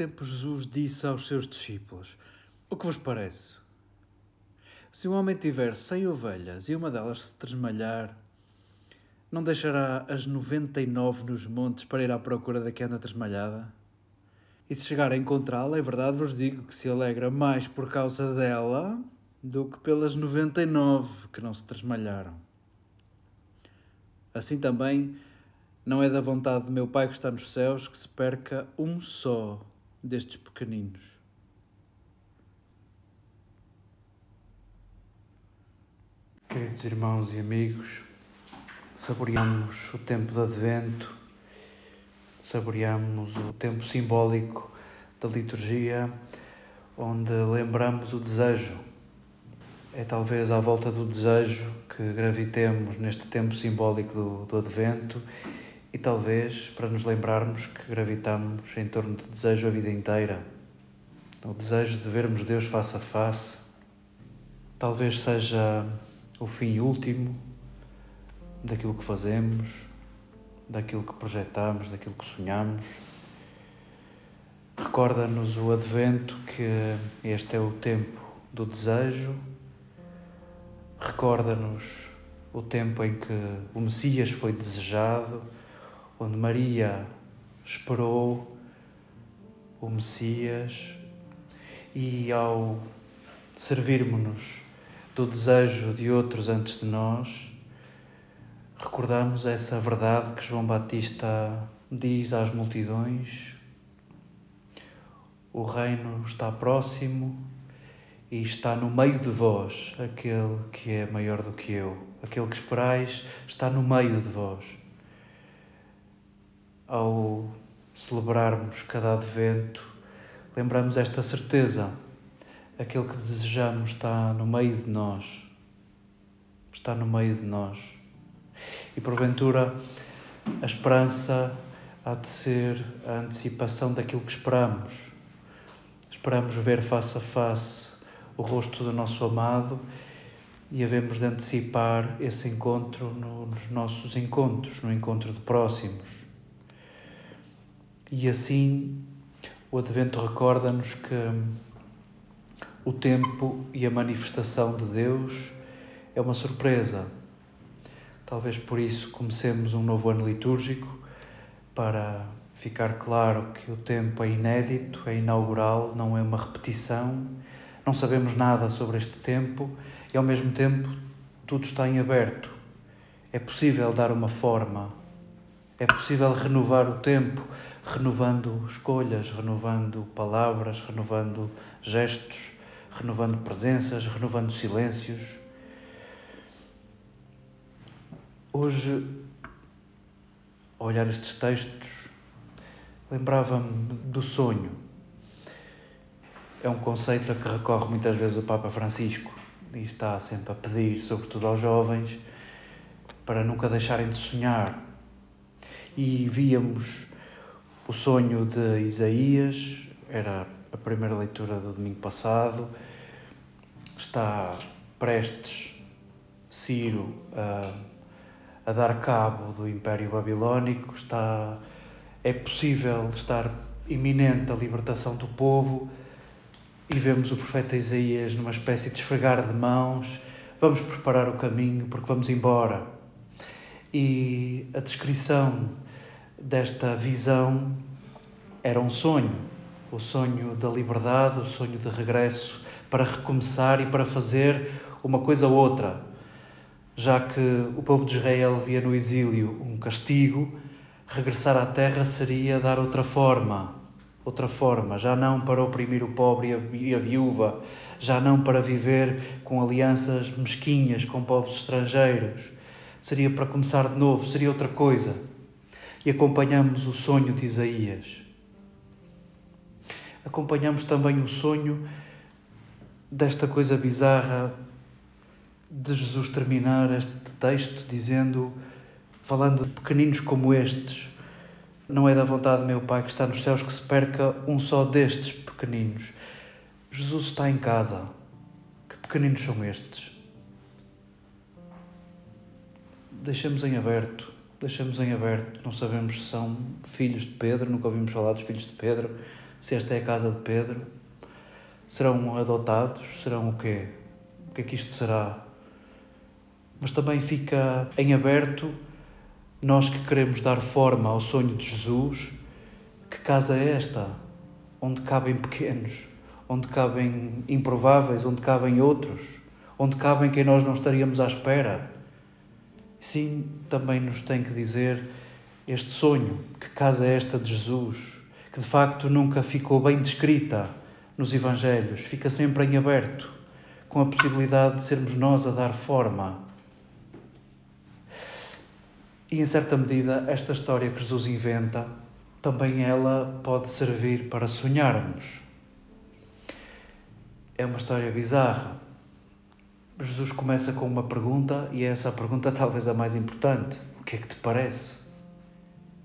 Tempo, Jesus disse aos seus discípulos: O que vos parece? Se um homem tiver cem ovelhas e uma delas se tresmalhar, não deixará as noventa e nove nos montes para ir à procura da que anda tresmalhada? E se chegar a encontrá-la, é verdade vos digo que se alegra mais por causa dela do que pelas noventa e nove que não se tresmalharam. Assim também não é da vontade de meu Pai que está nos céus que se perca um só destes pequeninos. Queridos irmãos e amigos, saboreamos o tempo de Advento, saboreamos o tempo simbólico da liturgia, onde lembramos o desejo. É talvez à volta do desejo que gravitemos neste tempo simbólico do, do Advento e talvez para nos lembrarmos que gravitamos em torno do desejo a vida inteira, o desejo de vermos Deus face a face, talvez seja o fim último daquilo que fazemos, daquilo que projetamos, daquilo que sonhamos. Recorda-nos o Advento que este é o tempo do desejo, recorda-nos o tempo em que o Messias foi desejado onde Maria esperou o Messias e ao servirmos-nos do desejo de outros antes de nós, recordamos essa verdade que João Batista diz às multidões: o reino está próximo e está no meio de vós aquele que é maior do que eu, aquele que esperais está no meio de vós ao celebrarmos cada advento, lembramos esta certeza: aquele que desejamos está no meio de nós, está no meio de nós. E porventura, a esperança há de ser a antecipação daquilo que esperamos. Esperamos ver face a face o rosto do nosso amado e havemos de antecipar esse encontro nos nossos encontros, no encontro de próximos. E assim o Advento recorda-nos que o tempo e a manifestação de Deus é uma surpresa. Talvez por isso comecemos um novo ano litúrgico para ficar claro que o tempo é inédito, é inaugural, não é uma repetição. Não sabemos nada sobre este tempo e ao mesmo tempo tudo está em aberto. É possível dar uma forma, é possível renovar o tempo, renovando escolhas, renovando palavras, renovando gestos, renovando presenças, renovando silêncios. Hoje, ao olhar estes textos, lembrava-me do sonho. É um conceito a que recorre muitas vezes o Papa Francisco e está sempre a pedir, sobretudo aos jovens, para nunca deixarem de sonhar, e víamos o sonho de Isaías, era a primeira leitura do domingo passado, está prestes Ciro a, a dar cabo do Império Babilónico, está, é possível estar iminente a libertação do povo. E vemos o profeta Isaías numa espécie de esfregar de mãos, vamos preparar o caminho porque vamos embora e a descrição desta visão era um sonho, o sonho da liberdade, o sonho de regresso para recomeçar e para fazer uma coisa ou outra. Já que o povo de Israel via no exílio um castigo, regressar à terra seria dar outra forma, outra forma, já não para oprimir o pobre e a viúva, já não para viver com alianças mesquinhas com povos estrangeiros seria para começar de novo, seria outra coisa. E acompanhamos o sonho de Isaías. Acompanhamos também o sonho desta coisa bizarra de Jesus terminar este texto dizendo, falando de pequeninos como estes, não é da vontade de meu Pai que está nos céus que se perca um só destes pequeninos. Jesus está em casa. Que pequeninos são estes? Deixamos em aberto, deixamos em aberto. Não sabemos se são filhos de Pedro, nunca ouvimos falar dos filhos de Pedro, se esta é a casa de Pedro? Serão adotados? Serão o quê? O que é que isto será? Mas também fica em aberto nós que queremos dar forma ao sonho de Jesus, que casa é esta? Onde cabem pequenos, onde cabem improváveis, onde cabem outros, onde cabem quem nós não estaríamos à espera. Sim, também nos tem que dizer este sonho, que casa é esta de Jesus, que de facto nunca ficou bem descrita nos Evangelhos, fica sempre em aberto, com a possibilidade de sermos nós a dar forma. E em certa medida, esta história que Jesus inventa, também ela pode servir para sonharmos. É uma história bizarra. Jesus começa com uma pergunta e é essa pergunta talvez a mais importante. O que é que te parece?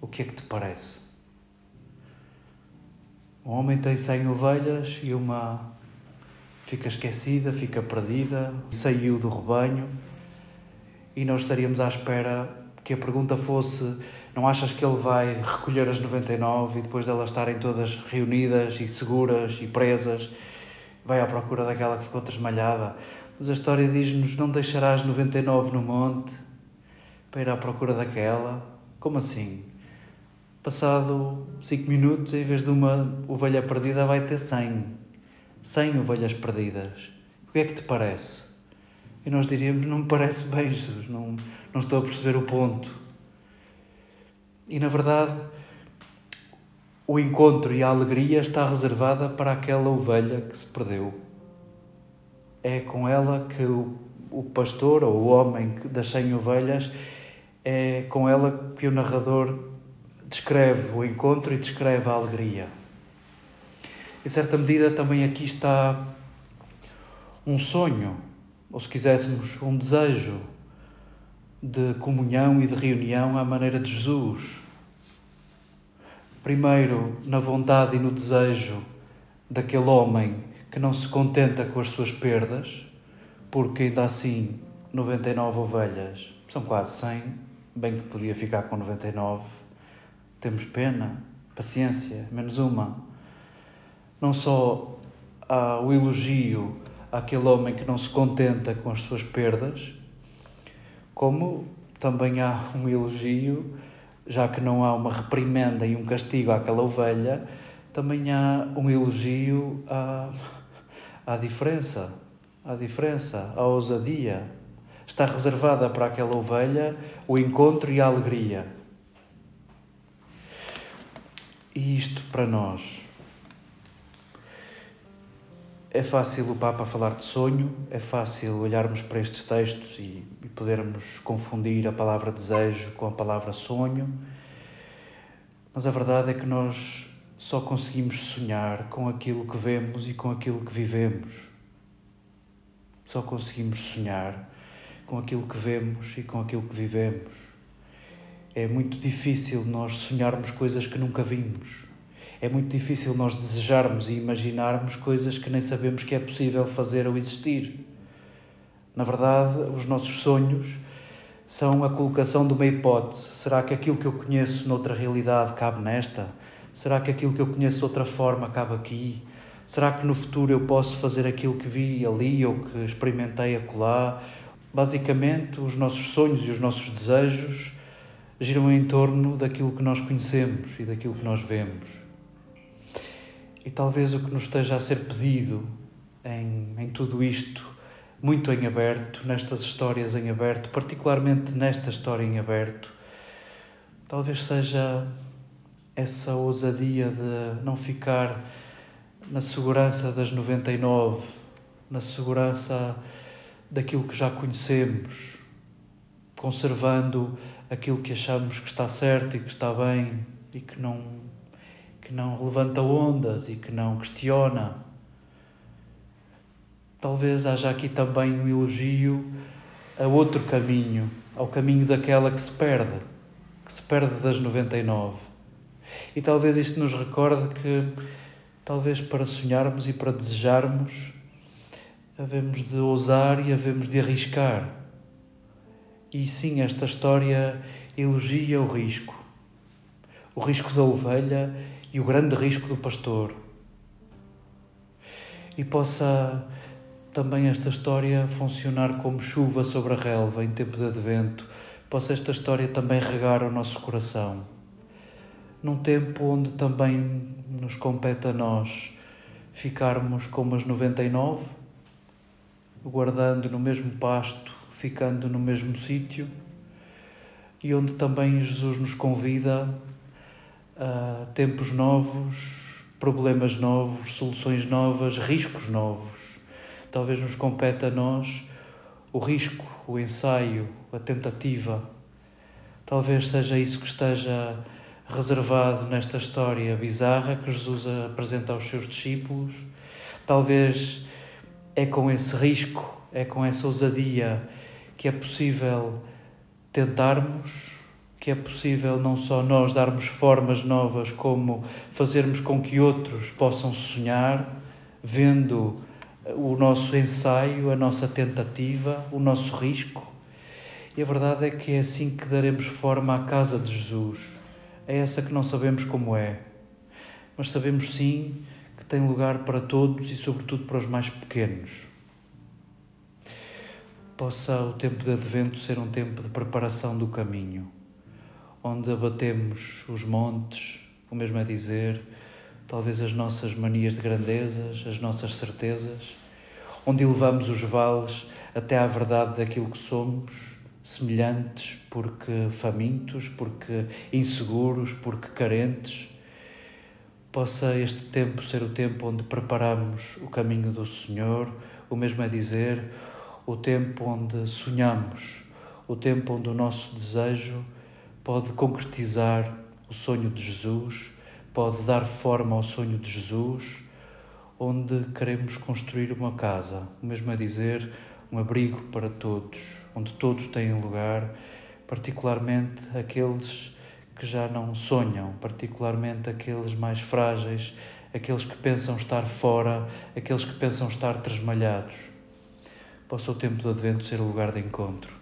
O que é que te parece? Um homem tem cem ovelhas e uma fica esquecida, fica perdida, saiu do rebanho e nós estaríamos à espera que a pergunta fosse: não achas que ele vai recolher as 99 e depois delas estarem todas reunidas e seguras e presas, vai à procura daquela que ficou tresmalhada? Mas a história diz-nos: não deixarás 99 no monte para ir à procura daquela? Como assim? Passado 5 minutos, em vez de uma ovelha perdida, vai ter 100. 100 ovelhas perdidas. O que é que te parece? E nós diríamos: não me parece bem, Jesus, não, não estou a perceber o ponto. E na verdade, o encontro e a alegria está reservada para aquela ovelha que se perdeu. É com ela que o, o pastor ou o homem das 100 ovelhas, é com ela que o narrador descreve o encontro e descreve a alegria. Em certa medida, também aqui está um sonho, ou se quiséssemos, um desejo de comunhão e de reunião à maneira de Jesus. Primeiro, na vontade e no desejo daquele homem que não se contenta com as suas perdas, porque ainda assim 99 ovelhas são quase 100, bem que podia ficar com 99 temos pena, paciência, menos uma. Não só há o elogio àquele homem que não se contenta com as suas perdas, como também há um elogio, já que não há uma reprimenda e um castigo àquela ovelha, também há um elogio à, à diferença, à diferença, à ousadia. Está reservada para aquela ovelha o encontro e a alegria e isto para nós. É fácil o Papa falar de sonho, é fácil olharmos para estes textos e, e podermos confundir a palavra desejo com a palavra sonho, mas a verdade é que nós só conseguimos sonhar com aquilo que vemos e com aquilo que vivemos. Só conseguimos sonhar com aquilo que vemos e com aquilo que vivemos. É muito difícil nós sonharmos coisas que nunca vimos. É muito difícil nós desejarmos e imaginarmos coisas que nem sabemos que é possível fazer ou existir. Na verdade, os nossos sonhos são a colocação de uma hipótese. Será que aquilo que eu conheço noutra realidade cabe nesta? Será que aquilo que eu conheço de outra forma cabe aqui? Será que no futuro eu posso fazer aquilo que vi ali ou que experimentei acolá? Basicamente, os nossos sonhos e os nossos desejos giram em torno daquilo que nós conhecemos e daquilo que nós vemos. E talvez o que nos esteja a ser pedido em, em tudo isto, muito em aberto, nestas histórias em aberto, particularmente nesta história em aberto, talvez seja essa ousadia de não ficar na segurança das 99, na segurança daquilo que já conhecemos, conservando aquilo que achamos que está certo e que está bem e que não, que não levanta ondas e que não questiona. Talvez haja aqui também um elogio a outro caminho, ao caminho daquela que se perde, que se perde das 99. E talvez isto nos recorde que, talvez para sonharmos e para desejarmos, havemos de ousar e havemos de arriscar e sim, esta história elogia o risco. o risco da ovelha e o grande risco do pastor. E possa também esta história funcionar como chuva sobre a relva em tempo de advento, possa esta história também regar o nosso coração. Num tempo onde também nos compete a nós ficarmos como as 99, guardando no mesmo pasto, ficando no mesmo sítio, e onde também Jesus nos convida a tempos novos, problemas novos, soluções novas, riscos novos. Talvez nos compete a nós o risco, o ensaio, a tentativa. Talvez seja isso que esteja reservado nesta história bizarra que Jesus apresenta aos seus discípulos. Talvez é com esse risco, é com essa ousadia que é possível tentarmos, que é possível não só nós darmos formas novas, como fazermos com que outros possam sonhar, vendo o nosso ensaio, a nossa tentativa, o nosso risco. E a verdade é que é assim que daremos forma à casa de Jesus. É essa que não sabemos como é, mas sabemos sim que tem lugar para todos e, sobretudo, para os mais pequenos. Possa o tempo de advento ser um tempo de preparação do caminho, onde abatemos os montes, o mesmo é dizer, talvez as nossas manias de grandezas, as nossas certezas, onde elevamos os vales até à verdade daquilo que somos, semelhantes, porque famintos, porque inseguros, porque carentes. Possa este tempo ser o tempo onde preparamos o caminho do Senhor, o mesmo é dizer, o tempo onde sonhamos, o tempo onde o nosso desejo pode concretizar o sonho de Jesus, pode dar forma ao sonho de Jesus, onde queremos construir uma casa, o mesmo a dizer, um abrigo para todos, onde todos têm lugar, particularmente aqueles que já não sonham, particularmente aqueles mais frágeis, aqueles que pensam estar fora, aqueles que pensam estar tresmalhados. Possa o tempo do Advento ser o lugar de encontro